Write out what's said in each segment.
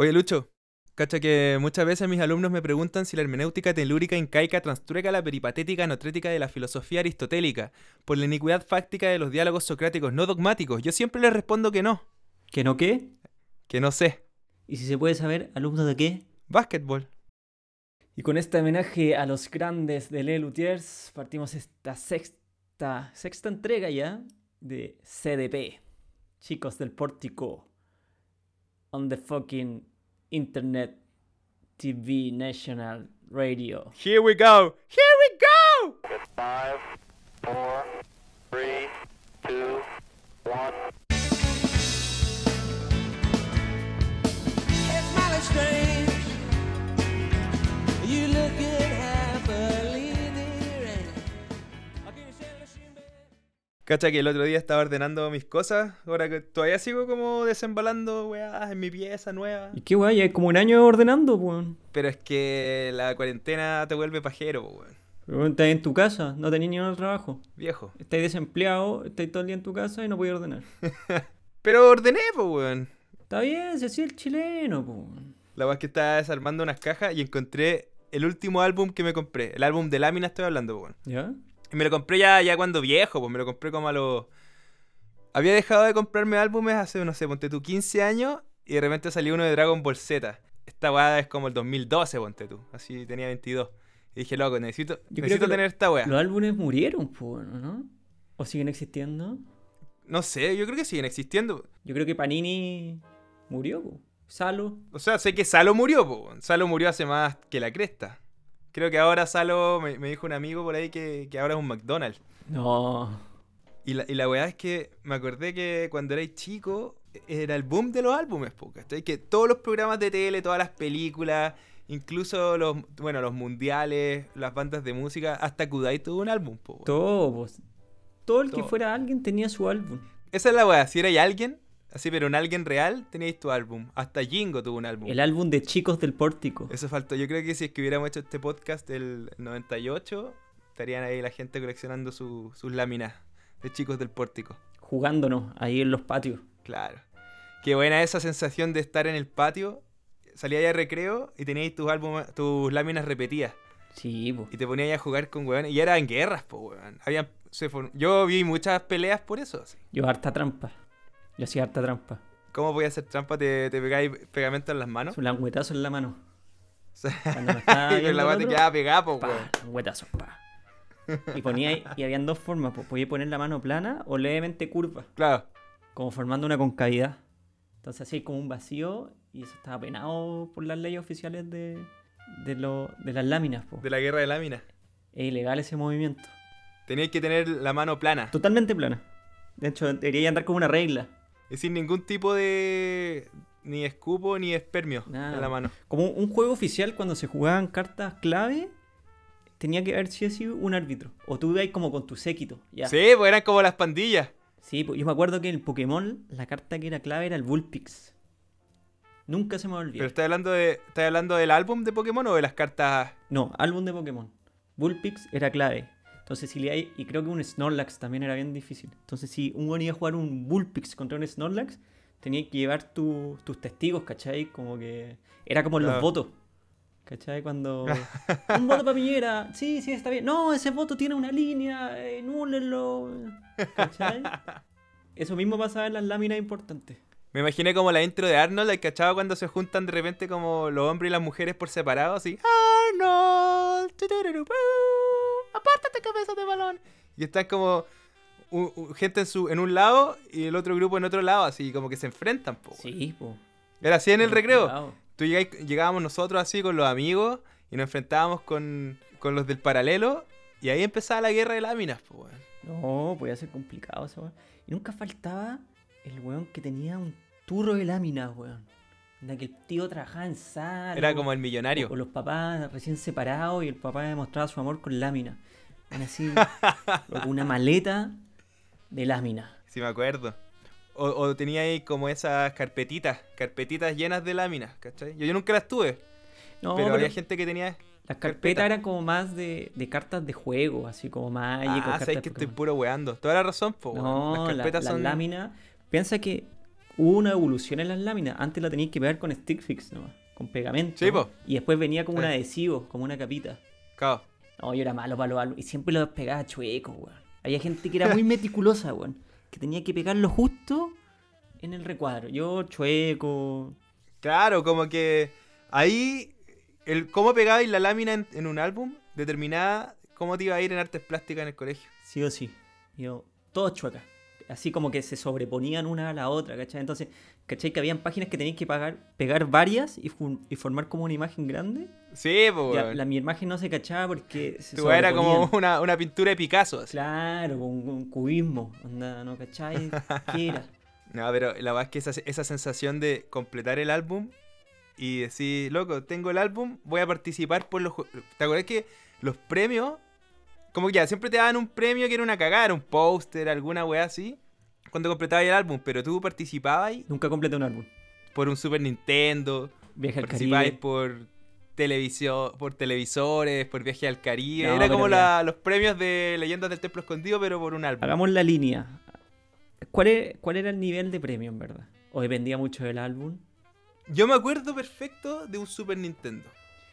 Oye, Lucho, cacha que muchas veces mis alumnos me preguntan si la hermenéutica telúrica incaica transtrueca la peripatética anotrética de la filosofía aristotélica por la iniquidad fáctica de los diálogos socráticos no dogmáticos. Yo siempre les respondo que no, ¿Que no qué? que no sé. ¿Y si se puede saber, alumno de qué? Básquetbol. Y con este homenaje a los grandes de Le Luthiers, partimos esta sexta, sexta entrega ya de CDP. Chicos del pórtico. On the fucking Internet TV National Radio. Here we go. Here we go. Five, four, Cacha que el otro día estaba ordenando mis cosas, ahora que todavía sigo como desembalando weas en mi pieza nueva. ¿Y qué guay? Ya es como un año ordenando, weón. Pero es que la cuarentena te vuelve pajero, weón. Pero weón, estás en tu casa, no tenés ni un trabajo. Viejo. Estás desempleado, estás todo el día en tu casa y no puedes ordenar. Pero ordené, pues, weón. Está bien, si así es el chileno, weón. La weá es que estaba desarmando unas cajas y encontré el último álbum que me compré. El álbum de lámina estoy hablando, weón. ¿Ya? Y me lo compré ya, ya cuando viejo, pues me lo compré como a los... Había dejado de comprarme álbumes hace, no sé, ponte tú, 15 años y de repente salió uno de Dragon Ball Z. Esta weá es como el 2012, ponte tú. Así tenía 22. Y dije, loco, necesito, Yo creo necesito lo- tener esta weá. Los álbumes murieron, weón, ¿no? ¿O siguen existiendo? No sé, yo creo que siguen existiendo. Yo creo que Panini murió, po. Salo. O sea, sé que Salo murió, po. Salo murió hace más que la cresta. Creo que ahora Salo, me, me dijo un amigo por ahí que, que ahora es un McDonald's. No. Y la, y la weá es que me acordé que cuando erais chico era el boom de los álbumes, ¿cachai? Que todos los programas de tele, todas las películas, incluso los, bueno, los mundiales, las bandas de música, hasta Kudai tuvo un álbum, po. Todo. Todo el que Todo. fuera alguien tenía su álbum. Esa es la weá, si erais alguien, así, pero un alguien real, teníais tu álbum. Hasta Jingo tuvo un álbum. El álbum de chicos del pórtico. Eso faltó. Yo creo que si es que hubiéramos hecho este podcast del 98, estarían ahí la gente coleccionando su- sus láminas de chicos del pórtico. Jugándonos ahí en los patios. Claro. Qué buena esa sensación de estar en el patio, salías de recreo y tenías tus álbumes, tus láminas repetidas. Sí, po. Y te ponías a jugar con weón. Y eran guerras, po, weón. Habían, se Yo vi muchas peleas por eso. así. Yo harta trampa. Yo hacía harta trampa. ¿Cómo podía hacer trampa? ¿Te, te pegáis pegamento en las manos? Un languetazo en la mano. Cuando estaba y con la te quedaba pegada, po, Pa, languetazo, pa. Y ponía ahí- y habían dos formas, pues podía poner la mano plana o levemente curva, Claro. como formando una concavidad. Entonces así como un vacío y eso estaba penado por las leyes oficiales de, de, lo- de las láminas. po. De la guerra de láminas. Es ilegal ese movimiento. Tenías que tener la mano plana. Totalmente plana. De hecho, debería andar como una regla. Y sin ningún tipo de. ni escupo ni espermio Nada. en la mano. Como un juego oficial cuando se jugaban cartas clave, tenía que haber sido así un árbitro. O tú ibas como con tu séquito. Ya. Sí, pues eran como las pandillas. Sí, pues, yo me acuerdo que en el Pokémon la carta que era clave era el Bullpix. Nunca se me olvidar. Pero estás hablando de. ¿Estás hablando del álbum de Pokémon o de las cartas? No, álbum de Pokémon. Bullpix era clave. Entonces, si le hay. Y creo que un Snorlax también era bien difícil. Entonces, si un iba a jugar un Bullpix contra un Snorlax, tenía que llevar tu- tus testigos, ¿cachai? Como que. Era como en los Claro. votos. ¿Cachai? Cuando. un voto para Piñera. Sí, sí, está bien. No, ese voto tiene una línea. Eh, núlenlo. ¿Cachai? Eso mismo pasaba en las láminas importantes. Me imaginé como la intro de Arnold, el cachado cuando se juntan de repente como los hombres y las mujeres por separado, así. Arnold. Apártate, cabeza de balón. Y están como. u- u- gente en, su, en un lado y el otro grupo en otro lado, así como que se enfrentan. Po. Sí, po. Era así en el recreo. Tú llegáis- llegábamos nosotros así con los amigos y nos enfrentábamos con, con los del paralelo y ahí empezaba la guerra de láminas, weón. No, podía ser complicado eso, weón. Y nunca faltaba el weón que tenía un turro de láminas, weón. En que el tío trabajaba en sala. Era como el millonario. O los papás recién separados y el papá demostraba su amor con láminas. Así, una maleta de láminas. Sí, me acuerdo. O, o tenía ahí como esas carpetitas, carpetitas llenas de láminas, ¿cachai? Yo, yo nunca las tuve, No, pero, pero había gente que tenía... las carpeta. carpetas eran como más de, de cartas de juego, así como Magic Ah, sabes que estoy puro weando. Toda la razón, po. No, Las la- carpetas las son... láminas. Piensa que hubo una evolución en las láminas. Antes la tenías que pegar con stick fix nomás, con pegamento. Sí, po. Y después venía como un adhesivo, como una capita. Claro. No, yo era malo para los álbumes. Y siempre los pegaba chuecos, weón. Había gente que era muy meticulosa, weón. Que tenía que pegarlo justo en el recuadro. Yo chueco. Claro, como que ahí el cómo pegabais la lámina en, en un álbum determinaba cómo te iba a ir en artes plásticas en el colegio. Sí o sí. Yo, todo chueca. Así como que se sobreponían una a la otra, ¿cachai? Entonces, ¿cachai? Que habían páginas que tenías que pagar, pegar varias y, formar como una imagen grande. Sí, pues. La, mi imagen no se cachaba porque se era como una, una pintura de Picasso. así. Claro, con un cubismo. Onda, ¿no cachai? ¿Qué era? No, pero la verdad es que esa, esa sensación de completar el álbum y decir, loco, tengo el álbum, voy a participar por los... ¿Te acuerdas que los premios, como que ya, siempre te daban un premio que era una cagada, era un póster, alguna weá así, cuando completabas el álbum, pero tú participabas Nunca completé un álbum. por un Super Nintendo, Viaje al participabas Caribe. por televisión, por televisores, por viaje al Caribe, No, era pero como la- los premios de Leyendas del Templo Escondido, pero por un álbum. Hagamos la línea. ¿Cuál era, ¿Cuál era el nivel de premio, en verdad? ¿O dependía mucho del álbum? Yo me acuerdo perfecto de un Super Nintendo.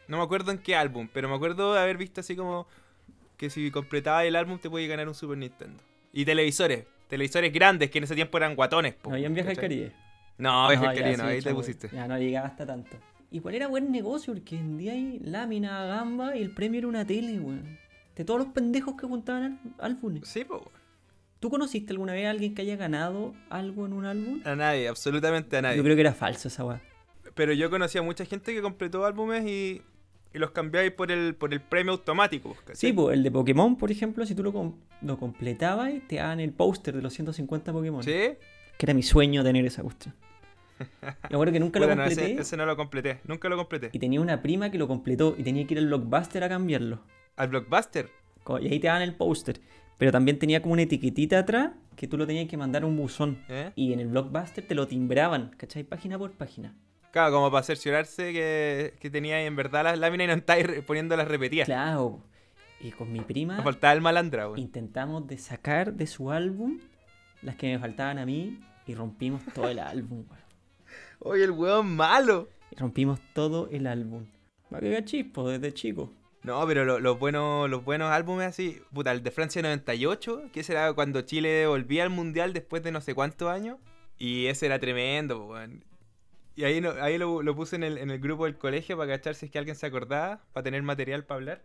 No me acuerdo en qué álbum, pero me acuerdo de haber visto así como que si completabas el álbum te podías ganar un Super Nintendo. Y televisores, televisores grandes que en ese tiempo eran guatones. po, ¿No había en Viaje al. Caribe? No, Viaje No, al ya, Caribe, no, ahí te pusiste. Ya no llegaba hasta tanto. Igual era buen negocio porque en día hay lámina, gamba y el premio era una tele, weón. De todos los pendejos que juntaban al- álbumes. Sí, pues. ¿Tú conociste alguna vez a alguien que haya ganado algo en un álbum? A nadie, absolutamente a nadie. Yo creo que era falso esa weá. Pero yo conocía a mucha gente que completó álbumes y, y los cambiabais por el, por el premio automático. pues, ¿cachai? Sí, pues el de Pokémon, por ejemplo, si tú lo, com- lo completabas, te daban el póster de los 150 Pokémon. ¿Sí? Que era mi sueño tener esa cuestión. Me acuerdo que nunca lo Puta, no, completé. ese, ese no lo completé, nunca lo completé. Y tenía una prima que lo completó y tenía que ir al Blockbuster a cambiarlo. Al Blockbuster. Y ahí te daban el póster. Pero también tenía como una etiquetita atrás que tú lo tenías que mandar a un buzón. ¿eh? Y en el Blockbuster te lo timbraban, ¿cachai? Página por página. Claro, como para cerciorarse que, que tenía en verdad las láminas y no estáis re- poniéndolas repetidas. Claro. Y con mi prima Me faltaba el malandra, weón. intentamos de sacar de su álbum las que me faltaban a mí y rompimos todo el álbum, weón. Oye, el weón malo. Y rompimos todo el álbum. Va que chispo desde chico. No, pero lo- los buenos los buenos álbumes así, puta, el de Francia 98, que ese era cuando Chile volvía al Mundial después de no sé cuántos años, y ese era tremendo, weón. Y ahí, no- ahí lo, lo puse en el, en el grupo del colegio para cachar si es que alguien se acordaba, para tener material para hablar.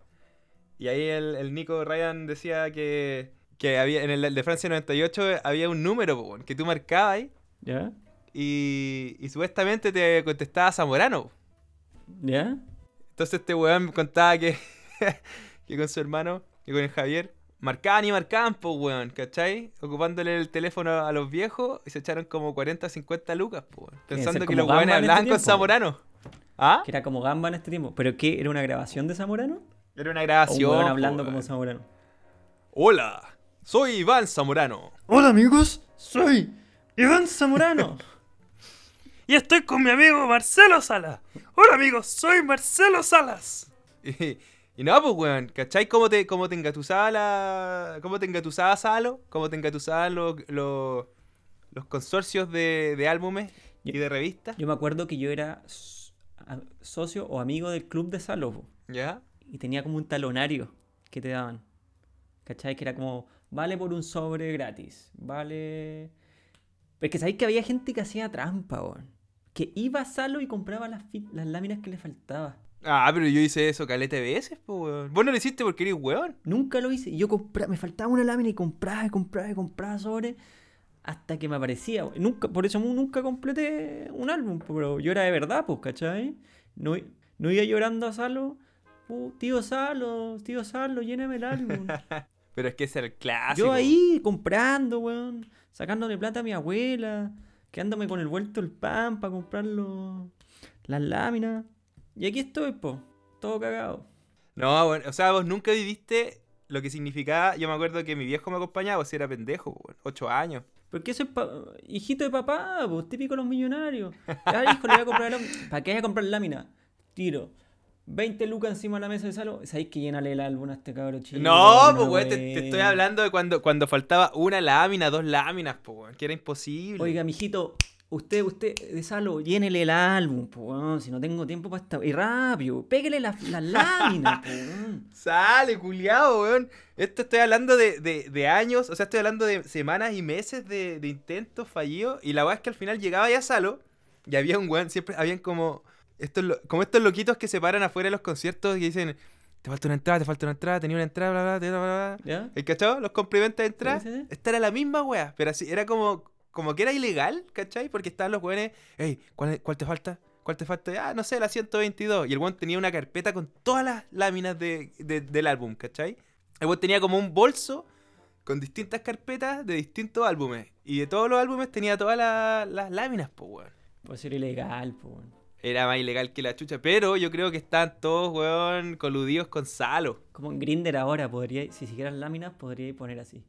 Y ahí el, el Nico Ryan decía que, que había en el de Francia 98 había un número, que tú marcabas ahí, ¿Ya? y, y supuestamente te contestaba Zamorano. ¿Ya? Entonces este weón me contaba que, que con su hermano, que con el Javier, marcaban y marcaban, pues weón, ¿cachai? Ocupándole el teléfono a los viejos y se echaron como 40, 50 lucas, pues Pensando que los weones en este hablaban con Zamorano. ¿Ah? Que era como Gamba en este tiempo. ¿Pero qué? ¿Era una grabación de Zamorano? Era una ¿O un grabación. hablando como Zamorano? Hola, soy Iván Zamorano. Hola amigos, soy Iván Zamorano. Y estoy con mi amigo Marcelo Salas. Hola amigos, soy Marcelo Salas. Y, no, pues weón, ¿cachai cómo te, cómo te engatusaba la. cómo te engatusaba Salo? ¿Cómo te engatusaban los, los, los consorcios de, de álbumes y de revistas? Yo me acuerdo que yo era socio o amigo del club de Salopo. ¿Ya? Y tenía como un talonario que te daban. ¿Cachai? Que era como, vale por un sobre gratis. Vale... Pero es que sabéis que había gente que hacía trampa, weón. Que iba a Salo y compraba las, las láminas que le faltaba. Ah, pero yo hice eso caleta de veces, pues weón. Vos no lo hiciste porque eres weón. Nunca lo hice. Yo compraba, me faltaba una lámina y compraba y compraba y compraba sobre hasta que me aparecía. Nunca, por eso nunca completé un álbum, pero yo era de verdad, pues, ¿cachai? No, no iba llorando a Salo. "Oh, tío Salo, tío Salo, lléname el álbum. Pero es que era el clásico. yo ahí comprando, weón. Sacándole plata a mi abuela. Quedándome con el vuelto el pan para comprar las láminas. Y aquí estoy, po. Todo cagado. No, bueno, o sea, vos nunca viviste lo que significaba. Yo me acuerdo que mi viejo me acompañaba, si era pendejo, weón. Ocho años. Porque eso es pa- hijito de papá, pues típico de los millonarios. Ya, hijo, le voy a comprar lámina. ¿Para qué vaya a comprar lámina? Tiro. 20 lucas encima de la mesa de salón. ¿Sabéis que llenale el álbum a este cabro chico? No, pues weón, te, te estoy hablando de cuando, cuando faltaba una lámina, dos láminas, pues que era imposible. Oiga, mijito, Usted, usted, de Salo, llénele el álbum, po, si no tengo tiempo para esta... Y rápido, pégale las las láminas. Sale, culiao, weón. Esto estoy hablando de, de- de años, o sea, estoy hablando de semanas y meses de, de intentos fallidos. Y la weá es que al final llegaba ya Salo y había un weón, siempre habían como estos, como estos loquitos que se paran afuera de los conciertos y dicen, te falta una entrada, te falta una entrada, tenía una entrada, bla, bla, bla, bla, bla. ¿Ya? ¿El cachado? Los complementos de entrada. Sí, sí, sí. Esta era la misma weá, pero así, era como, como que era ilegal, ¿cachai? Porque estaban los weones, hey, ¿cuál, cuál te falta? ¿Cuál te falta? Ah, no sé, la 122. Y el weón tenía una carpeta con todas las láminas de, de- del álbum, ¿cachai? El weón tenía como un bolso con distintas carpetas de distintos álbumes. Y de todos los álbumes tenía todas las, las láminas, pues, weón. Puede ser ilegal, po, weón. Era más ilegal que la chucha, pero yo creo que están todos, weón, coludidos con Salo. Como en Grinder ahora, podría, si siguieras láminas, podría poner así.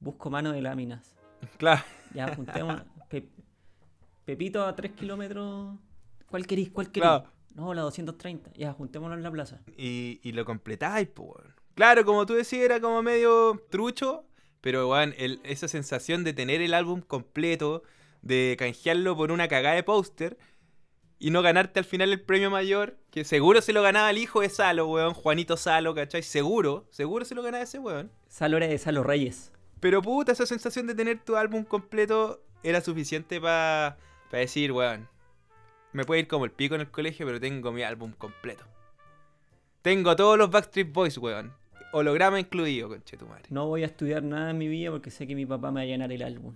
Busco mano de láminas. Claro. Ya, juntemos. Pe- Pepito a 3 kilómetros. ¿Cuál querís? ¿Cuál querís? Claro. No, la 230. Ya, juntémonos en la plaza. y, y lo completáis, pues. Claro, como tú decías, era como medio trucho, pero, weón, esa sensación de tener el álbum completo, de canjearlo por una cagada de póster y no ganarte al final el premio mayor, que seguro se lo ganaba el hijo de Salo, weón, Juanito Salo, ¿cachai? Seguro, seguro se lo ganaba ese weón. Salo era de Salo Reyes. Pero puta, esa sensación de tener tu álbum completo era suficiente para decir, weón, me puede ir como el pico en el colegio, pero tengo mi álbum completo. Tengo todos los Backstreet Boys, weón. Holograma incluido, conche tu madre. No voy a estudiar nada en mi vida porque sé que mi papá me va a llenar el álbum.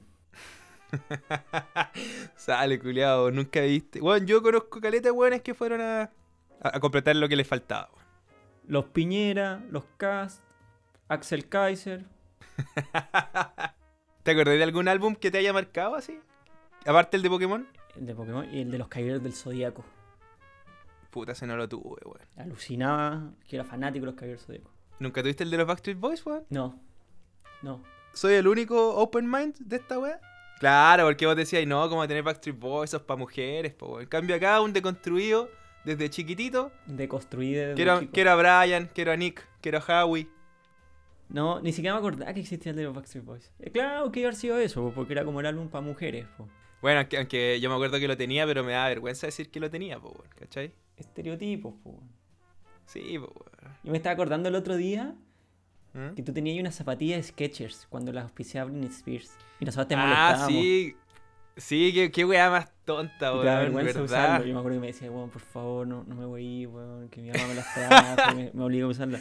Sale, culiado, nunca viste. Weón, yo conozco caletas weones que fueron a, a, a completar lo que les faltaba. Los Piñera, los Cast, Axel Kaiser. ¿Te acordás de algún álbum que te haya marcado así? Aparte el de Pokémon. El de Pokémon y el de los Caballeros del Zodíaco. Puta, ese no lo tuve, weón. Alucinaba que era fanático de los Caballeros del Zodíaco. ¿Nunca tuviste el de los Backstreet Boys, weón? No, no. ¿Soy el único open mind de esta weá? Claro, porque vos decías, no, como tener Backstreet Boys, eso es para mujeres, po. En cambio acá, un deconstruido, desde chiquitito. Deconstruí desde Quiero, chico. quiero a Brian, quiero a Nick, quiero a Howie. No, ni siquiera me acordaba que existía el de los Backstreet Boys. Eh, claro que iba a haber sido eso, po, porque era como el álbum para mujeres. po. Bueno, aunque, aunque yo me acuerdo que lo tenía, pero me da vergüenza decir que lo tenía, po, ¿cachai? Estereotipos, po. Sí, po. Yo me estaba acordando el otro día ¿Mm? que tú tenías unas zapatillas Skechers cuando las auspiciaba Britney Spears. Y nosotros te Ah, molestábamos. sí. Sí, qué, qué weá más tonta, weón, vergüenza ¿verdad? usarlo. Yo me acuerdo que me decía, weón, por favor, no, no me voy a ir, weón, que mi mamá me las trajo, me, me obliga a usarla.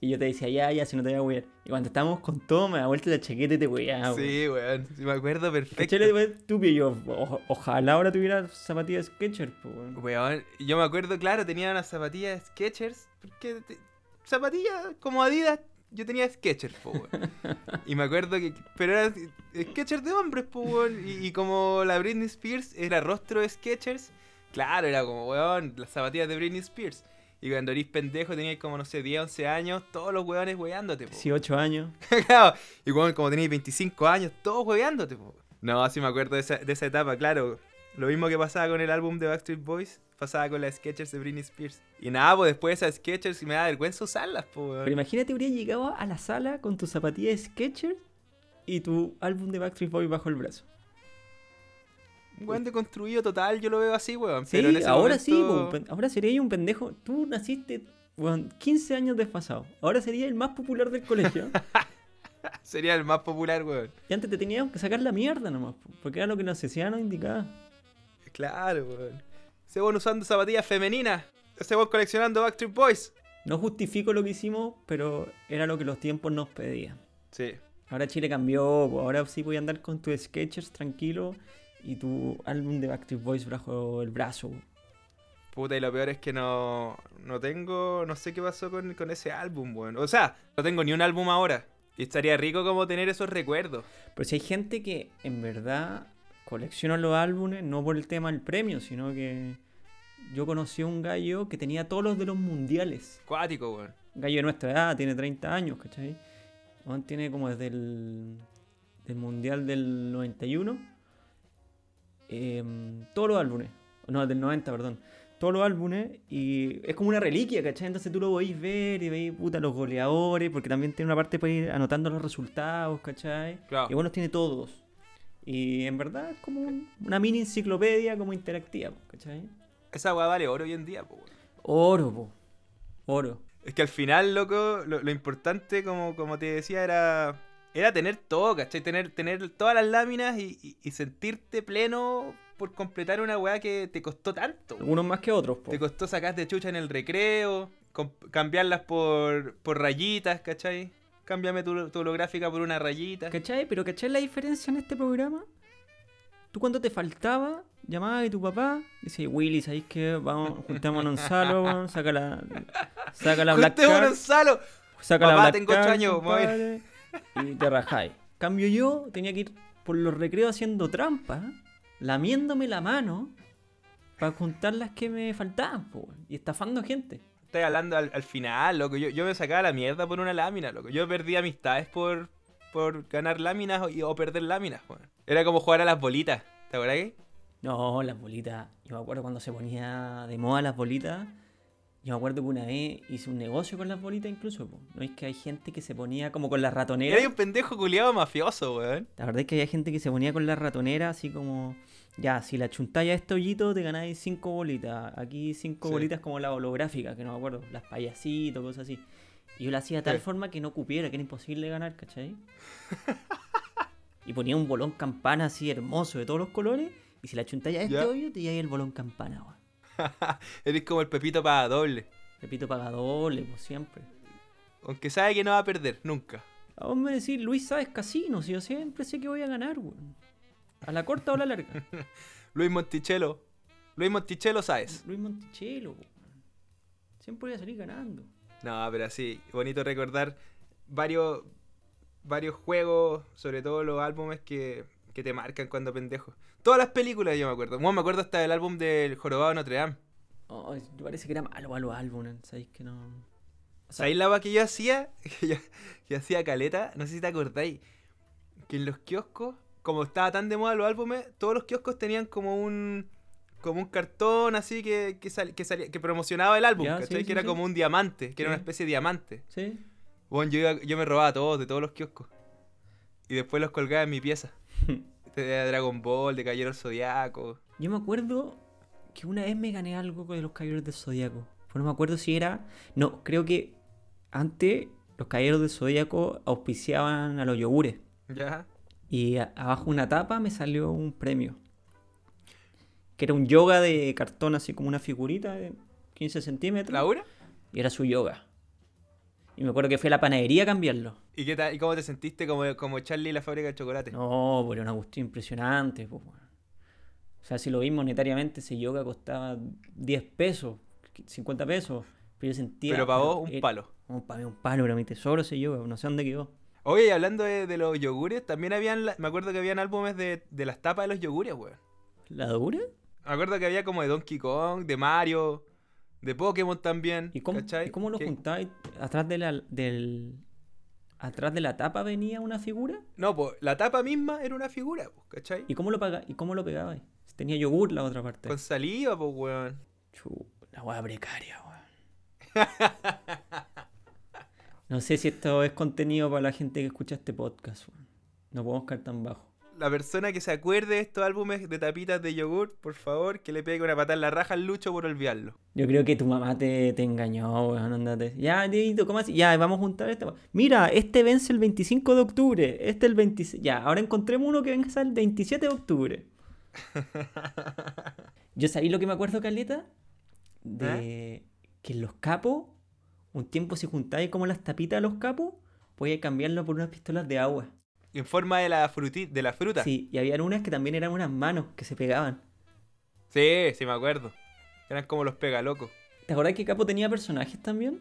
Y yo te decía, ya, ya, si no te voy a wear. Y cuando estábamos con todo, me da vuelta la chaqueta y te weón. Sí, weón, sí, me acuerdo perfecto. Tú y yo, o- ojalá ahora tuviera zapatillas Skechers, pues, weón. Weón, yo me acuerdo, claro, tenía unas zapatillas Skechers. Porque te- zapatillas como Adidas, yo tenía Skechers, po, weón. y me acuerdo que. Pero eran Skechers de hombres, po, weón. Y, y como la Britney Spears era rostro de Skechers, claro, era como, weón, las zapatillas de Britney Spears. Y cuando eres pendejo, tenías como, no sé, 10, 11 años, todos los weones weándote, po. 18 años. Claro, y como tenías 25 años, todos hueveándote, po. No, sí me acuerdo de esa, de esa etapa, claro. Lo mismo que pasaba con el álbum de Backstreet Boys, pasaba con las Skechers de Britney Spears. Y nada, pues después de esas Skechers me da vergüenza usarlas, po, Pero imagínate, habría llegado a la sala con tus zapatillas Skechers y tu álbum de Backstreet Boys bajo el brazo. Un weón deconstruido total, yo lo veo así, weón. Sí, pero en ese ahora sí, momento- po, pen- ahora sería un pendejo. Tú naciste, weón, 15 años desfasado. Ahora sería el más popular del colegio. Sería el más popular, weón. y antes te teníamos que sacar la mierda nomás, po, porque era lo que la sociedad nos indicaba. Claro, weón. Ese weón usando zapatillas femeninas. Ese weón coleccionando Backstreet Boys. No justifico lo que hicimos, pero era lo que los tiempos nos pedían. Sí. Ahora Chile cambió, ahora sí voy a andar con tus Skechers tranquilo y tu álbum de Backstreet Boys bajo el brazo. Puta, y lo peor es que no, no tengo, no sé qué pasó con, con ese álbum, weón. O sea, no tengo ni un álbum ahora. Y estaría rico como tener esos recuerdos. Pero si hay gente que en verdad colecciona los álbumes no por el tema del premio, sino que yo conocí a un gallo que tenía todos los de los mundiales. Cuático, weón. Gallo de nuestra edad, tiene 30 años, ¿cachai? Tiene como desde el del mundial del 91 em, todos los álbumes. No, del 90, perdón. Todos los álbumes y es como una reliquia, ¿cachai? Entonces tú lo podéis ver y veis, puta, los goleadores, porque también tiene una parte para ir anotando los resultados, ¿cachai? Claro. Y bueno, los tiene todos. Y en verdad es como un- una mini enciclopedia como interactiva, ¿cachai? Esa weá vale oro hoy en día, po. Oro, po. Oro. Es que al final, loco, lo, lo importante, como, como te decía, era, era tener todo, ¿cachai? Tener, tener todas las láminas y, y- y sentirte pleno por completar una weá que te costó tanto. Unos más que otros, po. Te costó sacarte chucha en el recreo, cambiarlas por, por rayitas, ¿cachai? Cámbiame tu, tu holográfica por una rayita. ¿Cachai? Pero ¿cachai la diferencia en este programa? Tú cuando te faltaba, llamabas a tu papá, dice, Willy, ¿sabéis qué? Vamos, juntémonos en salo, saca la, saca la Black Card, Gonzalo. saca la Papá, Black tengo ocho Card, años, compadre, y te rajáis. Cambio yo, tenía que ir por los recreos haciendo trampa, lamiéndome la mano para juntar las que me faltaban, po, y estafando gente. Estoy hablando al, al final, loco. Yo, yo me sacaba la mierda por una lámina, loco. Yo perdí amistades por, por ganar láminas o, o perder láminas, weón. Era como jugar a las bolitas. ¿Te acuerdas? que? No, las bolitas. Yo me acuerdo cuando se ponía de moda las bolitas. Yo me acuerdo que una vez hice un negocio con las bolitas incluso. po. ¿No es que hay gente que se ponía como con las ratoneras? Era un pendejo culiado mafioso, weón. La verdad es que había gente que se ponía con las ratoneras así como... Ya, si la chuntáis a este hoyito te ganáis cinco bolitas. Aquí cinco Sí. bolitas como la holográfica, que no me acuerdo. Las payasitos, cosas así. Y yo la hacía de tal Sí. forma que no cupiera, que era imposible ganar, ¿cachai? y ponía un bolón campana así hermoso de todos los colores. Y si la chuntáis a este Ya. hoyo, te lleváis el bolón campana, weón. Eres como el Pepito para doble. Repito, paga doble, pues siempre. Aunque sabe que no va a perder, nunca. A vos me decís, Luis, sabes casino, si yo siempre sé que voy a ganar, weón. A la corta o a la larga. Luis Monticello. Luis Monticello, ¿sabes? Luis Monticello, weón. Siempre voy a salir ganando. No, pero sí, bonito recordar varios, varios juegos, sobre todo los álbumes que, que te marcan cuando pendejo. Todas las películas yo me acuerdo. Bueno, me acuerdo hasta del álbum del Jorobado de Notre Dame. Oh, parece que era malo a los álbumes, ¿sabéis que no? ¿Sabéis la weá que yo hacía? Que yo, yo hacía caleta, no sé si te acordáis. Que en los kioscos, como estaba tan de moda los álbumes, todos los kioscos tenían como un como un cartón así que, que, sal- que, salía- que promocionaba el álbum, Ya, ¿cachai? sí, que sí, era sí. como un diamante, que era una especie de diamante. ¿Sí? Bueno, yo, iba- yo me robaba todos, de todos los kioscos. Y después los colgaba en mi pieza. de Dragon Ball, de Caballero del Zodiaco. Yo me acuerdo que una vez me gané algo de los Caballeros del Zodíaco. Pero no me acuerdo si era. No, creo que antes los Caballeros del Zodíaco auspiciaban a los yogures. ¿Ya? Y a- abajo una tapa me salió un premio. Que era un yoga de cartón, así como una figurita de 15 centímetros. ¿Laura? Y era su yoga. Y me acuerdo que fui a la panadería a cambiarlo. ¿Y, qué tal, ¿Y cómo te sentiste como, como Charlie y la fábrica de chocolate? No, pero una cuestión impresionante. pues, weón. O sea, si lo vi monetariamente, ese yoga costaba 10 pesos, 50 pesos. Pero yo sentía. Pero para vos, un palo. Para mí un palo, era mi tesoro ese yoga. No sé dónde quedó. Oye, y hablando de, de los yogures, también habían, me acuerdo que habían álbumes de, de las tapas de los yogures, weón. ¿La dura? Me acuerdo que había como de Donkey Kong, de Mario, de Pokémon también. ¿Y cómo, ¿cachai? ¿y cómo lo Que- juntabais? ¿Atrás de la, del. ¿Atrás de la tapa venía una figura? No, pues la tapa misma era una figura, ¿cachai? ¿Y cómo lo, paga, ¿y cómo lo pegabais? Tenía yogur la otra parte. Con saliva, pues, weón. Chu, la hueá precaria, weón. No sé si esto es contenido para la gente que escucha este podcast, weón. No podemos caer tan bajo. La persona que se acuerde de estos álbumes de tapitas de yogur, por favor, que le pegue una patada en la raja al Lucho por olvidarlo. Yo creo que tu mamá te, te engañó, weón. Andate. Ya, Dieguito, ¿cómo así? Ya, vamos a juntar este. Mira, este vence el 25 de octubre. Este el 26. Ya, ahora encontremos uno que venga el 27 de octubre. Yo sabí lo que me acuerdo, Caleta, de que en los capos, un tiempo si juntáis como las tapitas de los capos, podías cambiarlo por unas pistolas de agua. En forma de la, fruti de la fruta. Sí, y había unas que también eran unas manos que se pegaban. sí, sí me acuerdo. Eran como los pegalocos. ¿Te acordás que Capo tenía personajes también?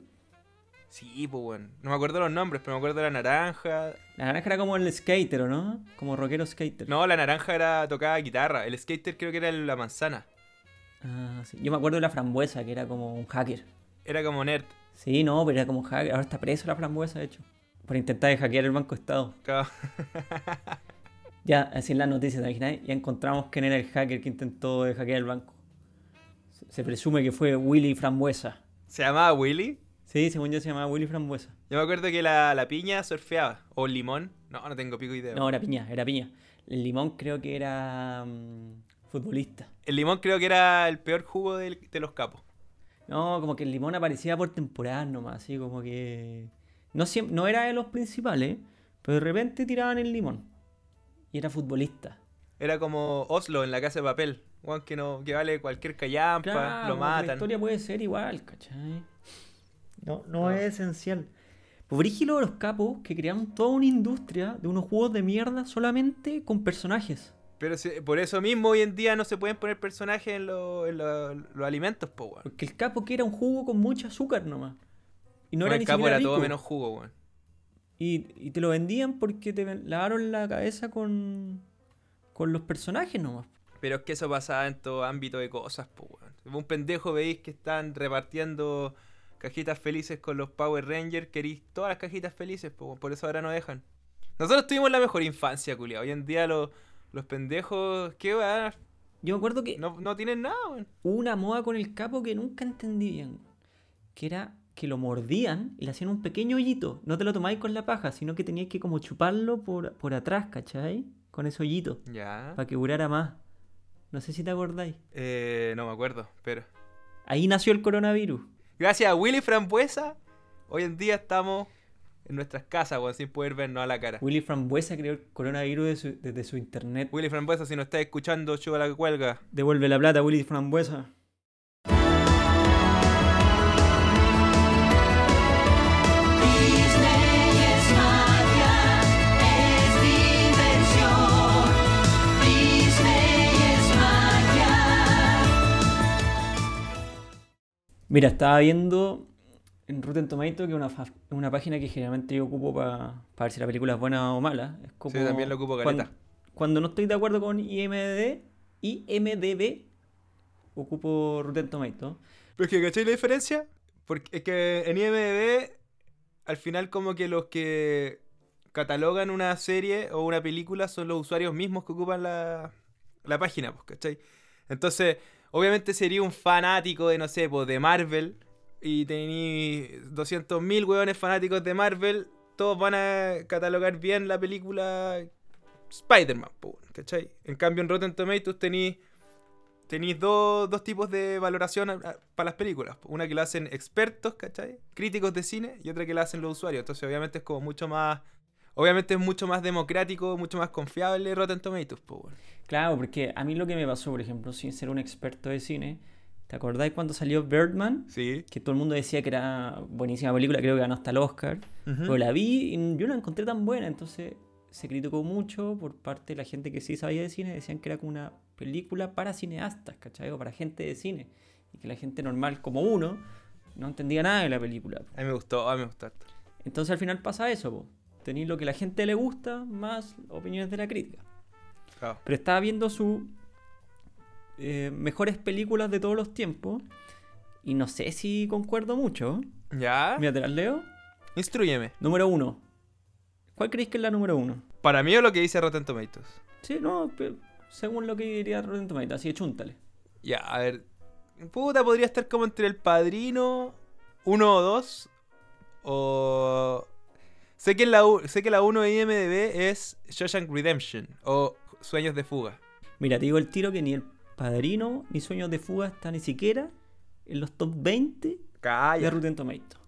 Sí, pues, weón. No me acuerdo los nombres, pero me acuerdo de la naranja. La naranja era como el skater, ¿o no? Como rockero skater. No, la naranja era tocaba guitarra. El skater creo que era la manzana. Ah, sí. Yo me acuerdo de la frambuesa, que era como un hacker. Era como nerd. Sí, no, pero era como hacker. Ahora está preso la frambuesa, de hecho. Por intentar de hackear el Banco Estado. Ca- Ya, así en las noticias, ¿te imaginas? Ya encontramos quién era el hacker que intentó de hackear el banco. Se- presume que fue Willy Frambuesa. Se llamaba Willy. Sí, según yo se llamaba Willy Frambuesa. Yo me acuerdo que la, la piña surfeaba. O limón. No, no tengo pico idea. No, era piña, era piña. El limón creo que era mm, futbolista. El limón creo que era el peor jugo del- de, los capos. No, como que el limón aparecía por temporada nomás, así como que... No, no era de los principales, pero de repente tiraban el limón. Y era futbolista. Era como Oslo en la casa de papel. Juan que no, que vale cualquier callampa, Claro, lo como que La matan. historia puede ser igual, ¿cachai? No, no No. es esencial. Pues brígido los capos que crearon toda una industria de unos juegos de mierda solamente con personajes. Pero si- por eso mismo hoy en día no se pueden poner personajes en, lo- en lo- los alimentos, po. Porque el capo que era un jugo con mucho azúcar nomás. Y no era el ni capo siquiera era todo menos jugo, weón. Y, y te lo vendían porque te lavaron la cabeza con, con los personajes nomás. Pero es que eso pasaba en todo ámbito de cosas, po, weón. Un pendejo veis que están repartiendo cajitas felices con los Power Rangers, queréis todas las cajitas felices, po, weón. por eso ahora no dejan. Nosotros tuvimos la mejor infancia, culia. Hoy en día los, los pendejos, ¿qué weón? Yo me acuerdo que No, no tienen nada, weón. hubo una moda con el capo que nunca entendí bien. Que era que lo mordían y le hacían un pequeño hoyito. No te lo tomáis con la paja, sino que tenías que como chuparlo por, por atrás, ¿cachai? Con ese hoyito. Ya. Para que durara más. No sé si te acordáis. Eh, no me acuerdo, pero... Ahí nació el coronavirus. Gracias a Willy Frambuesa, hoy en día estamos en nuestras casas, weón, sin poder vernos a la cara. Willy Frambuesa creó el coronavirus de su- desde su internet. Willy Frambuesa, si nos estás escuchando, chupa la cuelga. Devuelve la plata, Willy Frambuesa. Mira, estaba viendo en Rotten Tomato, que es una, una página que generalmente yo ocupo para ver si la película es buena o mala. Es como Sí, también lo ocupo, cuando, caleta. cuando no estoy de acuerdo con IMDb, IMDb, ocupo Rotten Tomato. Pero es que, ¿cachai la diferencia? Porque es que en IMDb, al final como que los que catalogan una serie o una película son los usuarios mismos que ocupan la, la página, pues, ¿cachai? Entonces, obviamente sería un fanático de, no sé, pues, de Marvel y tení 200.000 hueones fanáticos de Marvel, todos van a catalogar bien la película Spider-Man, ¿cachai? En cambio en Rotten Tomatoes tenéis tenéis dos, dos tipos de valoración a- a- para las películas. Una que la hacen expertos, ¿cachai? Críticos de cine y otra que la hacen los usuarios. Entonces, obviamente es como mucho más. Obviamente es mucho más democrático, mucho más confiable Rotten Tomatoes, weón. Claro, porque a mí lo que me pasó, por ejemplo, sin ser un experto de cine, ¿te acordáis cuando salió Birdman? Sí. Que todo el mundo decía que era buenísima película, creo que ganó hasta el Oscar. Pero la vi y yo no la encontré tan buena, entonces se criticó mucho por parte de la gente que sí sabía de cine, decían que era como una película para cineastas, ¿cachai? O para gente de cine. Y que la gente normal como uno no entendía nada de la película. A mí me gustó, a mí me gustó. Entonces al final pasa eso, po. Tenéis lo que la gente le gusta más opiniones de la crítica. Claro. Pero estaba viendo sus eh, mejores películas de todos los tiempos y no sé si concuerdo mucho. ¿Ya? Mira, te las leo. Instruyeme. Número uno. ¿Cuál creéis que es la número uno? Para mí o lo que dice Rotten Tomatoes. Sí, no, pero según lo que diría Rotten Tomatoes, así de chúntale. Ya, a ver. Puta, podría estar como entre el padrino 1 o 2. O. Sé que, la, sé que la 1 de IMDb es Shawshank Redemption. O Sueños de Fuga. Mira, te digo el tiro que ni el Padrino ni Sueños de Fuga está ni siquiera en los top 20 de Calla. Rotten Tomatoes.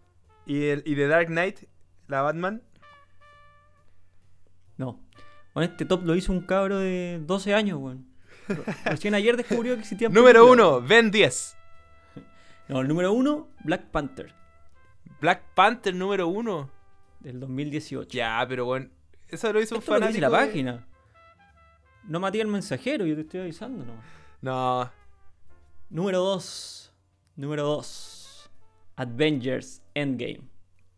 Y, el, y The Dark Knight, la Batman. No. Bueno, este top lo hizo un cabro de 12 años, weón. Recién ayer descubrió que existían Número películas. 1, Ben 10. No, el número uno, Black Panther, Black Panther número 1. Del 2018. Ya, pero bueno. Eso lo hizo un Esto que fanático. dice la de- página. No maté al mensajero, yo te estoy avisando, no. No. Número 2. Número 2. Avengers Endgame.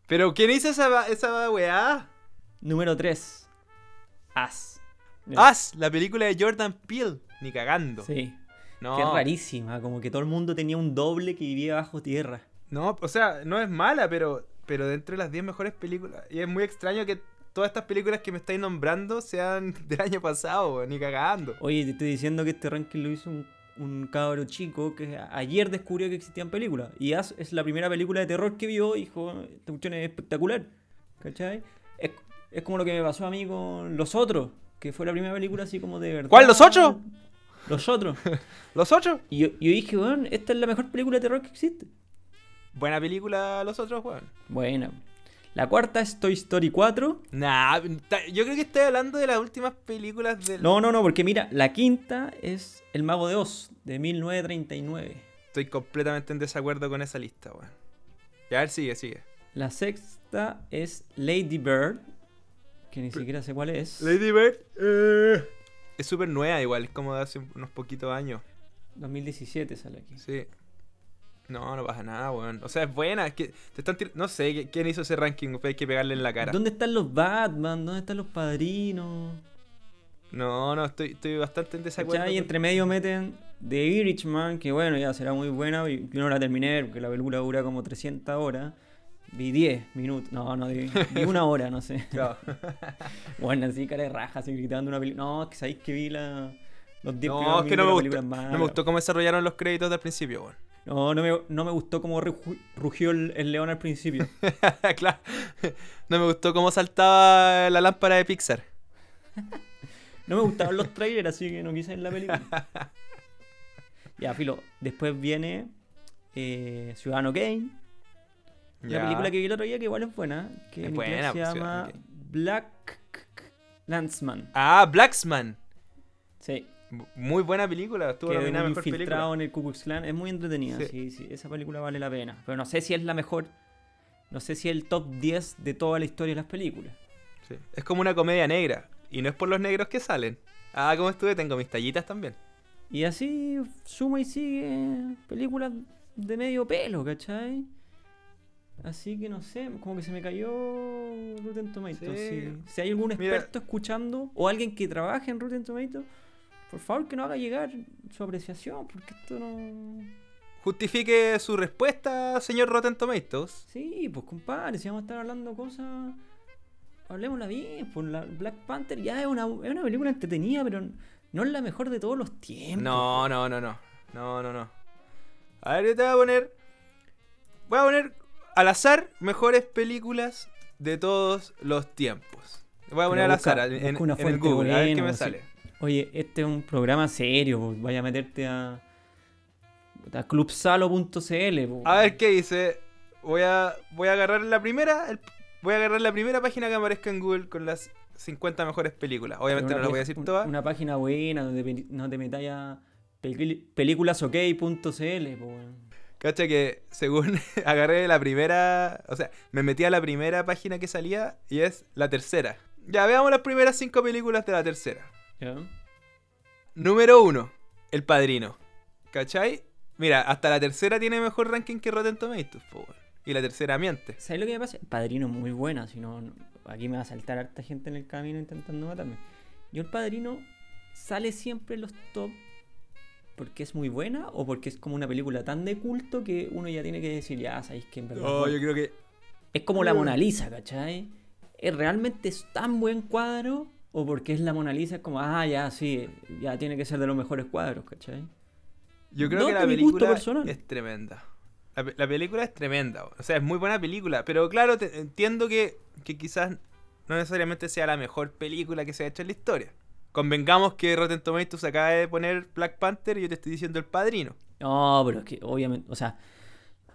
Pero ¿quién hizo esa, esa weá? Número 3. As. As, la película de Jordan Peele. Ni cagando. Sí. No. Que es rarísima, como que todo el mundo tenía un doble que vivía bajo tierra. No, o sea, no es mala, pero, pero dentro de las 10 mejores películas. Y es muy extraño que todas estas películas que me estáis nombrando sean del año pasado, ni cagando. Oye, te estoy diciendo que este ranking lo hizo un, un cabro chico que ayer descubrió que existían películas. Y As es la primera película de terror que vio y dijo, esta cuestión es espectacular. ¿Cachai? Es, es como lo que me pasó a mí con los otros. que fue la primera película así como de verdad. ¿Cuál, Los Ocho? Los otros. ¿Los ocho? Y yo, yo dije, weón, esta es la mejor película de terror que existe. Buena película, los otros, weón. Buena. La cuarta es Toy Story 4. Nah, yo creo que estoy hablando de las últimas películas del. No, no, no, porque mira, la quinta es El Mago de Oz, de 1939. Estoy completamente en desacuerdo con esa lista, weón. Ya, a ver, sigue, sigue. La sexta es Lady Bird, que ni siquiera sé cuál es. Lady Bird. eh, Es súper nueva, igual, es como de hace unos poquitos años. 2017 sale aquí. Sí. No, no pasa nada, weón. O sea, es buena. Es que te están tir- No sé ¿qui- quién hizo ese ranking, hay que pegarle en la cara. ¿Dónde están los Batman? ¿Dónde están los padrinos? No, no, estoy, estoy bastante en desacuerdo. ¿Cachai? Y entre medio meten The Irishman, que bueno, ya será muy buena. y Yo no la terminé porque la película dura como 300 horas. Vi 10 minutos. No, no, vi, vi una hora, no sé. Claro. Bueno, así cara de raja, así gritando una película. No, es que sabéis que vi la, los 10 No, es que no me gustó. No me gustó cómo desarrollaron los créditos del principio, weón. No, no me, no me gustó cómo rugió el, el león al principio. claro. No me gustó cómo saltaba la lámpara de Pixar. No me gustaban los trailers, así que no quise ver la película. ya, filo. Después viene eh, Ciudadano Kane. La Ya. película que vi el otro día, que igual es buena. Que Es en buena, se pues, llama. Black Landsman. Ah, Blacksman. Sí. Muy buena película. Estuvo nominada mejor película. en el Ku Klux Klan. Es muy entretenida. Sí. Sí. sí, Esa película vale la pena. Pero no sé si es la mejor. No sé si es el top 10 de toda la historia de las películas. Sí. Es como una comedia negra. Y no es por los negros que salen. Ah, como estuve, tengo mis tallitas también. Y así suma y sigue películas de medio pelo, ¿cachai? Así que no sé, como que se me cayó Rotten Tomatoes. Sí. Si, si hay algún Mira- experto escuchando o alguien que trabaje en Rotten Tomatoes, por favor que no haga llegar su apreciación, porque esto no... Justifique su respuesta, señor Rotten Tomatoes. Sí, pues compadre, si vamos a estar hablando cosas, hablemosla bien. Pues la Black Panther ya es una, es una película entretenida, pero no es la mejor de todos los tiempos. No, no, no, no. No, no, no. A ver, yo te voy a poner. Voy a poner al azar mejores películas de todos los tiempos. Voy a poner al azar en, en el Google, a ver qué me sí. sale. Oye, este es un programa serio, po. vaya a meterte a, a clubsalo.cl. po. A ver qué dice. Voy a, voy a agarrar la primera. el- voy a agarrar la primera página que aparezca en Google con las 50 mejores películas. Obviamente no las voy a decir un- todas. Una página buena donde no te metáis a peli- películasok.cl. po, weón. Cacha que según agarré la primera, o sea, me metí a la primera página que salía y es la tercera. Ya veamos las primeras cinco películas de la tercera. Número uno, El Padrino. ¿Cachai? Mira, hasta la tercera tiene mejor ranking que Rotten Tomatoes, po, weón. Y la tercera miente. ¿Sabes lo que me pasa? El Padrino es muy buena, si no, no- aquí me va a saltar harta gente en el camino intentando matarme. Yo el Padrino sale siempre en los top porque es muy buena o porque es como una película tan de culto que uno ya tiene que decir, ya sabéis que en verdad... es Oh, buena". yo creo que. Es como la Mona Lisa, ¿cachai? ¿Es realmente es tan buen cuadro? ¿O porque es la Mona Lisa? Es como, ah, ya, sí, ya tiene que ser de los mejores cuadros, ¿cachai? Yo creo No, que la película es tremenda. La, pe- la película es tremenda, o sea, es muy buena película. Pero claro, te- entiendo que, que quizás no necesariamente sea la mejor película que se ha hecho en la historia. Convengamos que Rotten Tomatoes acaba de poner Black Panther y yo te estoy diciendo El Padrino. No, pero es que obviamente, o sea,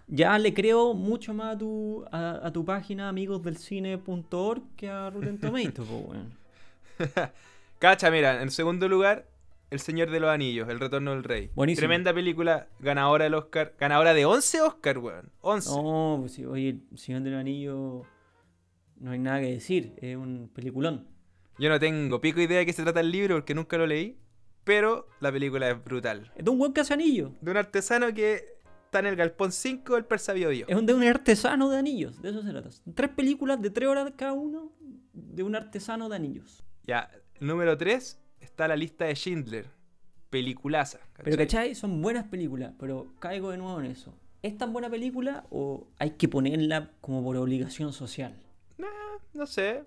ya le creo mucho más a tu, a, a tu página amigosdelcine.org que a Rotten Tomatoes, po, weón. Cacha, mira, en segundo lugar, El Señor de los Anillos, El Retorno del Rey. Buenísimo. Tremenda película, ganadora del Oscar, ganadora de 11 Oscar, weón. 11. No, pues oye, el Señor del Anillo no hay nada que decir, es un peliculón. Yo no tengo pico idea de qué se trata el libro porque nunca lo leí, pero la película es brutal. Es de un buen que hace anillo. De un artesano que está en el galpón 5 del Persa Bio Bio. Es un, de un artesano de anillos, de eso se trata. Tres películas de tres horas cada uno de un artesano de anillos. Ya, número 3 está la lista de Schindler. Peliculaza. Pero ¿cachai? Son buenas películas, pero caigo de nuevo en eso. ¿Es tan buena película o hay que ponerla como por obligación social? No sé.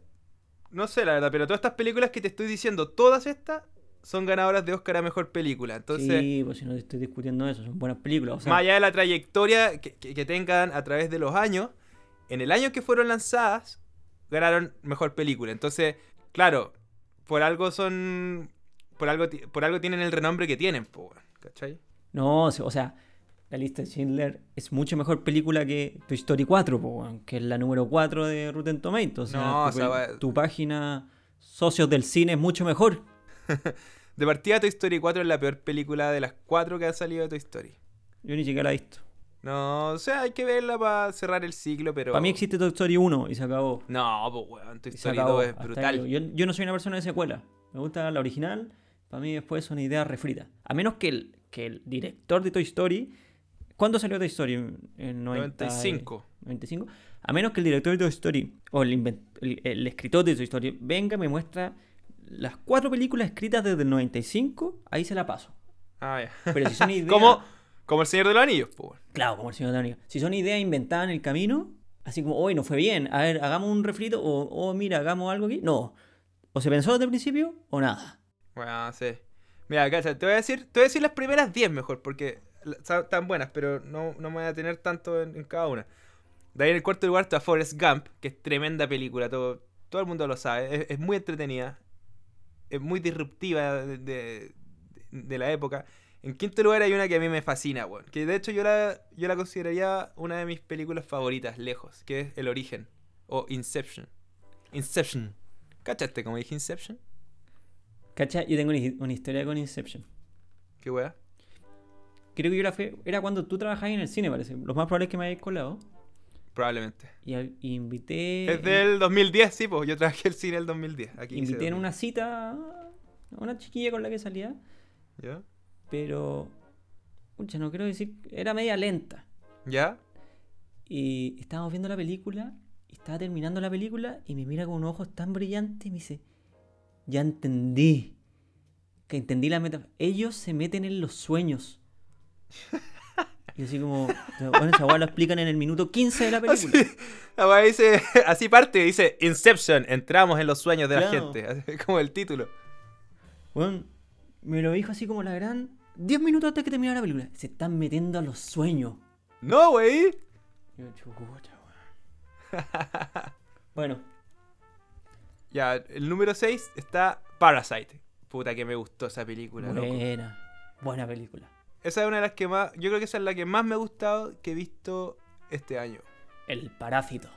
No sé, la verdad, pero todas estas películas que te estoy diciendo, todas estas son ganadoras de Oscar a mejor película. Entonces, sí, pues si no te estoy discutiendo eso, son buenas películas. O sea, más allá de la trayectoria que, que- que tengan a través de los años, en el año que fueron lanzadas, ganaron mejor película. Entonces, claro, por algo son. Por algo, por algo tienen el renombre que tienen, po, ¿cachai? No, o sea- la lista de Schindler es mucho mejor película que Toy Story 4, po, que es la número 4 de Rotten Tomatoes. O sea, No, tu, o sea, va- tu página Socios del Cine es mucho mejor. De partida, Toy Story 4 es la peor película de las cuatro que han salido de Toy Story. Yo ni siquiera la he visto. No, o sea, hay que verla para cerrar el ciclo, pero. Para mí existe Toy Story 1 y se acabó. No, pues weón, Toy Story acabó. 2 es brutal. Yo, yo no soy una persona de secuela. Me gusta la original. Para mí después es una idea refrita. A menos que el, que el director de Toy Story... ¿Cuándo salió Toy Story? En 90 95. 95. A menos que el director de Toy Story o el, el- el escritor de Toy Story venga y me muestra las cuatro películas escritas desde el 95, ahí se la paso. Ah, ya. Pero si son ideas... como el Señor de los Anillos, pues. Claro, como el señor Daniel. Si son ideas inventadas en el camino, así como, hoy no fue bien, a ver, hagamos un refrito, o, oh, mira, hagamos algo aquí. No. O se pensó desde el principio, o nada. Bueno, sí. Mira, cacha, te voy a decir, te voy a decir las primeras 10 mejor, porque tan buenas, pero no, no me voy a tener tanto en, en cada una. De ahí en el cuarto lugar está Forrest Gump, que es tremenda película, todo, todo el mundo lo sabe, es, es muy entretenida, es muy disruptiva de, de- de la época. En quinto lugar hay una que a mí me fascina, weón, que de hecho yo la, yo la consideraría una de mis películas favoritas, lejos, que es El Origen, o Inception. Inception. ¿Cachaste como dije Inception? ¿Cachai? Yo tengo una, hi- una historia con Inception. ¿Qué weá? Creo que yo la fui, era cuando tú trabajabas en el cine, parece. Lo más probable es que me hayas colado. Probablemente. Y, y invité... Es del 2010, sí, pues yo trabajé el cine el 2010. Aquí dice Invité en 2000. una cita a una chiquilla con la que salía, ¿Ya? Pero... Pucha, no quiero decir... Era media lenta. ¿Ya? Y estábamos viendo la película, y estaba terminando la película, y me mira con unos ojos tan brillantes y me dice, ya entendí, que entendí la meta. Ellos se meten en los sueños. Y así como, bueno, esa lo explican en el minuto 15 de la Así, película. la weá dice, así parte, dice Inception, entramos en los sueños de la gente. Así como el título. Bueno, me lo dijo así como la gran, 10 minutos antes que terminara la película. Se están metiendo a los sueños. No, wey. Y yo, chucucha, weón. Bueno, Ya, el número 6 está Parasite. Puta que me gustó esa película, loco. buena, buena película. Esa es una de las que más, yo creo que esa es la que más me ha gustado que he visto este año. El parásito.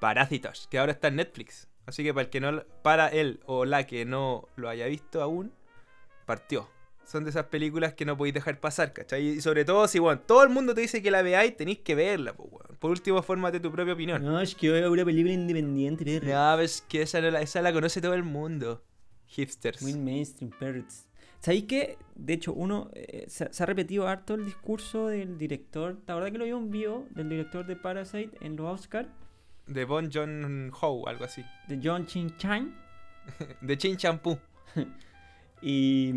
Parásitos, que ahora está en Netflix. Así que para el que no, para él o la que no lo haya visto aún, partió. Son de esas películas que no podéis dejar pasar, ¿cachai? Y sobre todo si, bueno, todo el mundo te dice que la veáis, tenéis que verla, pues, weón. Por último, fórmate tu propia opinión. No, es que veo una película independiente, perro. No, es que esa, no la, esa la conoce todo el mundo. Hipsters. Muy mainstream, perros. ¿Sabéis que, de hecho, uno eh, se, se ha repetido harto el discurso del director? ¿Te acuerdas que lo vi un video del director de Parasite en los Oscar? De Bon John Ho, algo así. De John Chin Chang. De Chin Champú. Y.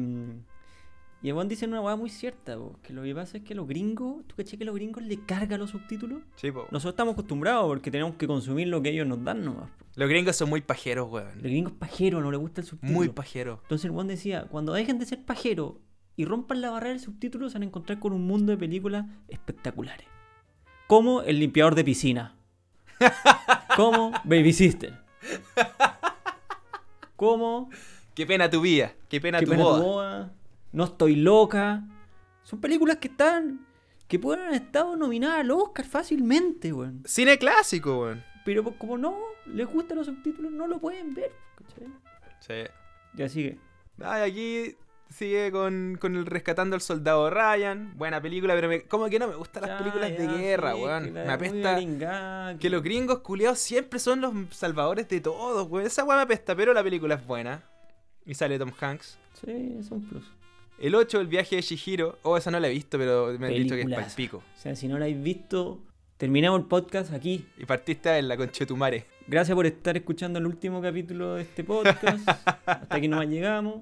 Y el dice una hueá muy cierta, po, que lo que pasa es que los gringos, ¿tú caché que los gringos le cargan los subtítulos? Sí, po. Nosotros estamos acostumbrados porque tenemos que consumir lo que ellos nos dan nomás. po. Los gringos son muy pajeros, Los weón. gringos pajeros, no les gusta el subtítulo. Muy pajeros. Entonces el weón decía, cuando dejen de ser pajeros y rompan la barrera del subtítulo, se van a encontrar con un mundo de películas espectaculares. Como El limpiador de piscina. Como Baby Sister. Como Qué pena tu vida. Qué pena Qué tu pena tu boda. No estoy loca. Son películas que están. que pueden haber estado nominadas al Oscar fácilmente, weón. Cine clásico, weón. Pero pues, como no les gustan los subtítulos, no lo pueden ver. ¿cachai? Sí. Ya sigue. Ay, aquí sigue con, con el Rescatando al Soldado Ryan. Buena película, pero me- como que no me gustan las Ya, películas de guerra, sí, weón. Me apesta que los gringos culiados siempre son los salvadores de todos, weón. Esa weón me apesta, pero la película es buena. Y sale Tom Hanks. Sí, es un plus. El 8, El viaje de Shihiro. Oh, esa no la he visto, pero me han dicho que es Peliculaza. pa'l pico. O sea, si no la habéis visto, terminamos el podcast aquí. Y partiste a la conchetumare. Gracias por estar escuchando el último capítulo de este podcast. Hasta aquí nomás llegamos.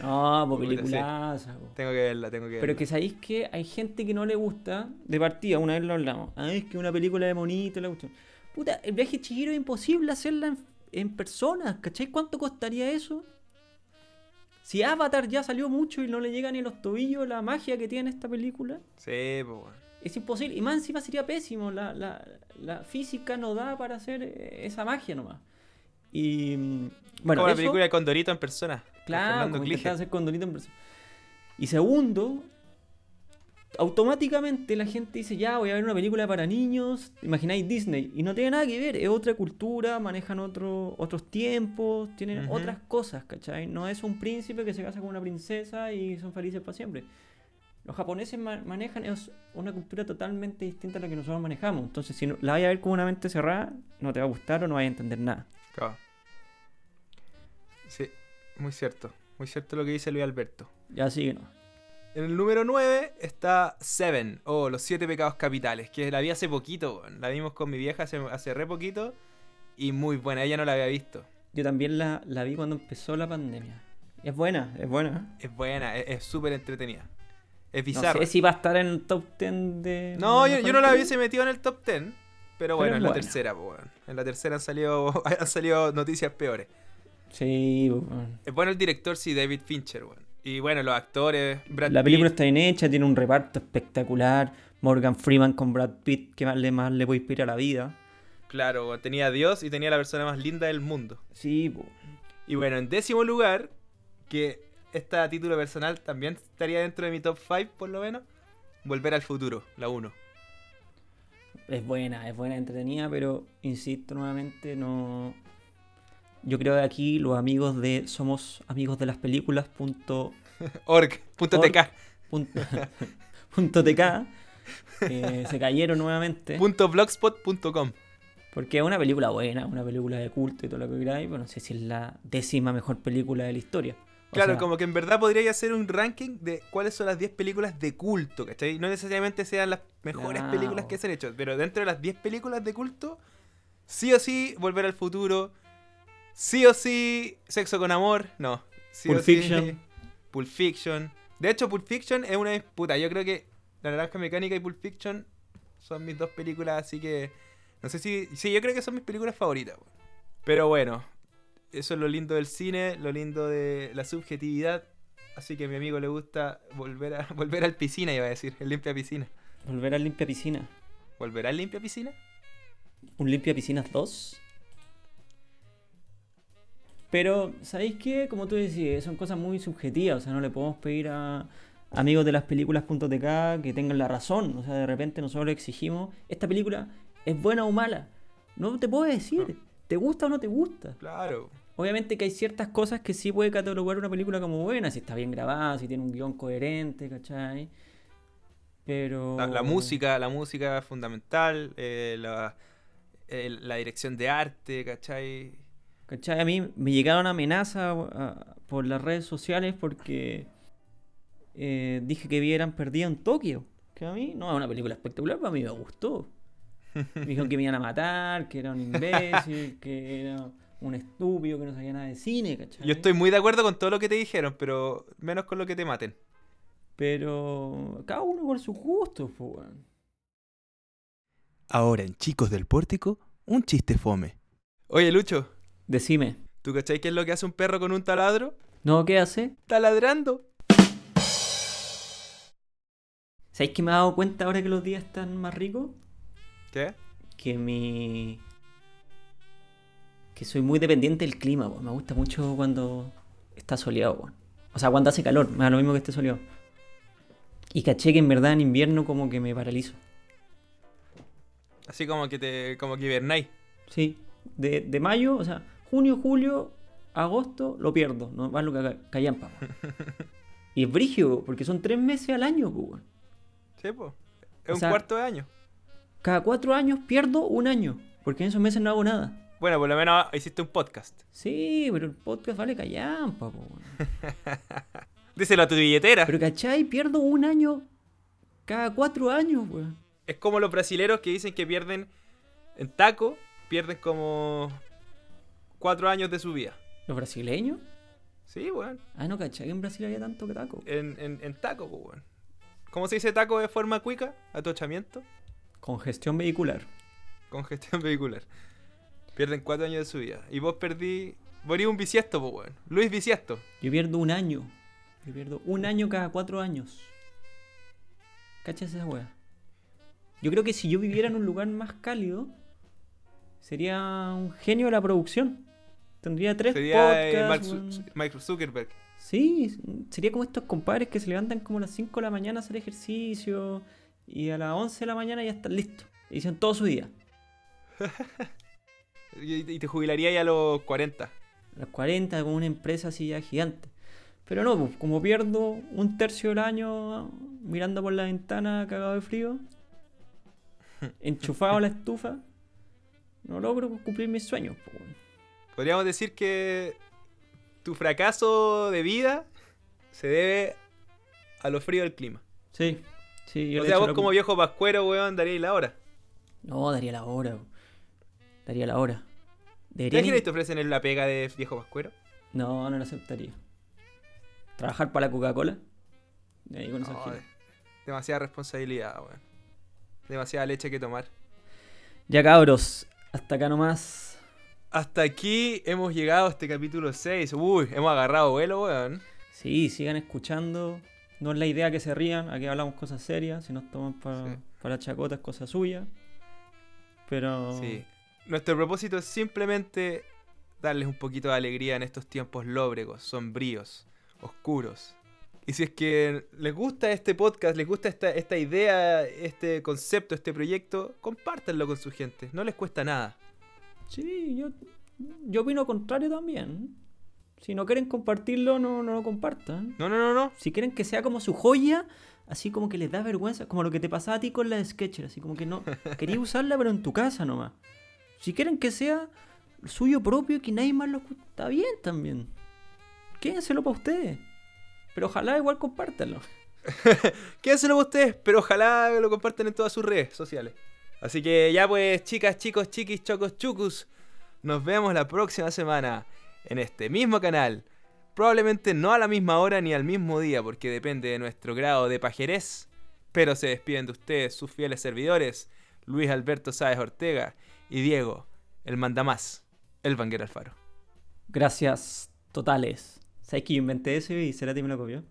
No, sí. peliculaza. Tengo que verla, tengo que verla. Pero que sabéis que hay gente que no le gusta, de partida, una vez lo hablamos. Ah, es que una película de monito, la cuestión. Puta, el viaje de Chihiro es imposible hacerla en, en persona, ¿cachai? ¿Cuánto costaría eso? Si Avatar ya salió mucho y no le llega ni a los tobillos la magia que tiene esta película, Sí, pues, es imposible. Y más encima sería pésimo. La, la, la física no da para hacer eh, esa magia nomás. Y mm, bueno, como la película de Condorito en persona. Claro, como hacer condolito en persona. Y segundo, automáticamente la gente dice, ya, voy a ver una película para niños, imagináis Disney, y no tiene nada que ver, es otra cultura, manejan otro, otros tiempos, tienen otras cosas, ¿cachai? No es un príncipe que se casa con una princesa y son felices para siempre. Los japoneses ma- manejan es una cultura totalmente distinta a la que nosotros manejamos. Entonces, si no- la vayas a ver con una mente cerrada, no te va a gustar o no vas a entender nada. Claro. Sí, muy cierto. Muy cierto lo que dice Luis Alberto. Ya sigue, ¿no? En el número 9 está Seven, o Los Siete Pecados Capitales, que la vi hace poquito, weón. la vimos con mi vieja hace, hace re poquito y muy buena, ella no la había visto. Yo también la, la vi cuando empezó la pandemia. Es buena, es buena. Es buena, es es súper entretenida. Es No bizarra. sé si va a estar en el top 10 de. No, yo, no la hubiese metido en el top 10, pero bueno, en la buena. tercera, po, weón. En la tercera han salido, han salido noticias peores. Sí, weón. Es bueno el director, sí, David Fincher, weón. Y bueno, los actores, Brad La película Pitt. está bien hecha, tiene un reparto espectacular. Morgan Freeman con Brad Pitt, que más le, más le puede inspirar a la vida. Claro, tenía a Dios y tenía a la persona más linda del mundo. Sí, po. Y bueno, en décimo lugar, que esta a título personal también estaría dentro de mi top 5 por lo menos, Volver al futuro, la 1. es buena, es buena, entretenida, pero insisto nuevamente, no. Yo creo que aquí los amigos de. Somos amigos de las películas. Punto, Org.tk. punto, punto TK. eh, se cayeron nuevamente. Punto blogspot.com. Porque es una película buena, una película de culto y todo lo que queráis, pero no sé si es la décima mejor película de la historia. O Claro, sea, como que en verdad podría hacer un ranking de cuáles son las 10 películas de culto, ¿cachai? No necesariamente sean las mejores películas que se han hecho, pero dentro de las 10 películas de culto, sí o sí, Volver al futuro, sí o sí, Sexo con Amor, no. Sí Pulp o sí, Fiction. Pulp Fiction. De hecho, Pulp Fiction es una disputa. Yo creo que La Naranja Mecánica y Pulp Fiction son mis dos películas, así que... No sé si... Sí, yo creo que son mis películas favoritas. Pero bueno, eso es lo lindo del cine, lo lindo de la subjetividad. Así que a mi amigo le gusta volver a volver al piscina, iba a decir, el limpia piscina. Volver a limpia piscina. ¿Volverá al limpia piscina? Un limpia piscinas 2. Pero, ¿sabéis qué? Como tú decías, son cosas muy subjetivas. O sea, no le podemos pedir a amigos de las películas.tk que tengan la razón. O sea, de repente nosotros le exigimos, esta película es buena o mala. No te puedo decir, ¿te gusta o no te gusta? Claro. Obviamente que hay ciertas cosas que sí puede catalogar una película como buena, si está bien grabada, si tiene un guion coherente, ¿cachai? Pero... La, la música, la música es fundamental, eh, la, el- la dirección de arte, ¿cachai? ¿Cachai? A mí me llegaron amenazas por las redes sociales porque eh, dije que vieran Perdido en Tokio. Que a mí no es una película espectacular, pero a mí me gustó. Me dijeron que me iban a matar, que era un imbécil, que era un estúpido, que no sabía nada de cine, ¿cachai? Yo estoy muy de acuerdo con todo lo que te dijeron, pero menos con lo que te maten. Pero cada uno por sus gustos, pues, weón. Ahora en Chicos del Pórtico, un chiste fome. Oye, Lucho, Decime. ¿tú cachai qué es lo que hace un perro con un taladro? ¿No? ¿Qué hace? Taladrando. ¿Sabéis que me he dado cuenta ahora que los días están más ricos? ¿Qué? que mi que soy muy dependiente del clima, me gusta mucho cuando está soleado, weón. o sea, cuando hace calor, me da lo mismo que esté soleado. Y caché que en verdad en invierno como que me paralizo. Así como que te. como que hibernáis. Sí, de, de mayo, o sea, junio, julio, agosto, lo pierdo, no más lo que ca- callampa. Y es brígido, porque son tres meses al año, pues, weón. Sí, pues. Es O un sea- cuarto de año. Cada cuatro años pierdo un año, porque en esos meses no hago nada. Bueno, por lo menos hiciste un podcast. Sí, pero el podcast vale callampa, po, weón. Díselo a tu billetera. Pero ¿cachai? Pierdo un año cada cuatro años, weón. Es como los brasileros que dicen que pierden en taco, pierden como cuatro años de su vida. ¿Los brasileños? Sí, weón. Ah, no. Que en Brasil había tanto que taco. En, en, en taco, pues, weón. ¿Cómo se dice taco de forma cuica? Atochamiento. Congestión vehicular. Congestión vehicular. Pierden cuatro años de su vida. Y vos perdí. Eres un bisiesto, pues, weón. Luis Bisiesto. Yo pierdo un año. Yo pierdo un año cada cuatro años. ¿Cachai esa weá? Yo creo que si yo viviera en un lugar más cálido, sería un genio de la producción. Tendría tres Sería eh, Mark podcasts. Zu- Mike Zuckerberg. Sí, sería como estos compadres que se levantan como a las 5 de la mañana a hacer ejercicio y a las 11 de la mañana ya están listos. Y hicieron todo su día. Y, te jubilaría ya a los 40. A las 40 con una empresa así ya gigante. Pero no, pues, como pierdo un tercio del año mirando por la ventana cagado de frío, enchufado a la estufa, no logro cumplir mis sueños. pues. Podríamos decir que tu fracaso de vida se debe a lo frío del clima. Sí, sí. yo o sea, vos como viejo pascuero, weón, daríais la hora. No, daría la hora. weón. Daría la hora. ¿Te que te ofrecen la pega de viejo pascuero? No, no lo aceptaría. ¿Trabajar para la Coca-Cola? No, demasiada responsabilidad, weón. Demasiada leche que tomar. Ya cabros, hasta acá nomás. Hasta aquí hemos llegado a este capítulo 6. Uy, hemos agarrado vuelo, weón. Sí, sigan escuchando. No es la idea que se rían, aquí hablamos cosas serias, si nos toman para Sí. la chacota es cosa suya. Pero Sí. Nuestro propósito es simplemente darles un poquito de alegría en estos tiempos lóbregos, sombríos, oscuros. Y si es que les gusta este podcast, les gusta esta, esta idea, este concepto, este proyecto, compártanlo con su gente. No les cuesta nada. Sí, yo, yo opino contrario también. Si no quieren compartirlo, no, no lo compartan. No, no, no, no. Si quieren que sea como su joya, así como que les da vergüenza, como lo que te pasaba a ti con la de Sketcher, así como que no, quería usarla pero en tu casa nomás. Si quieren que sea suyo propio, que nadie más lo está bien también. Quédenselo para ustedes. Pero ojalá igual compártanlo. Quédenselo para ustedes, pero ojalá lo compartan en todas sus redes sociales. Así que ya pues, chicas, chicos, chiquis, chocos, chucus, nos vemos la próxima semana en este mismo canal. Probablemente no a la misma hora ni al mismo día, porque depende de nuestro grado de pajerez. Pero se despiden de ustedes sus fieles servidores, Luis Alberto Sáez Ortega y Diego, el mandamás, el Vanguero Alfaro. Gracias totales. ¿Sabes que inventé eso y Cerati me lo copió?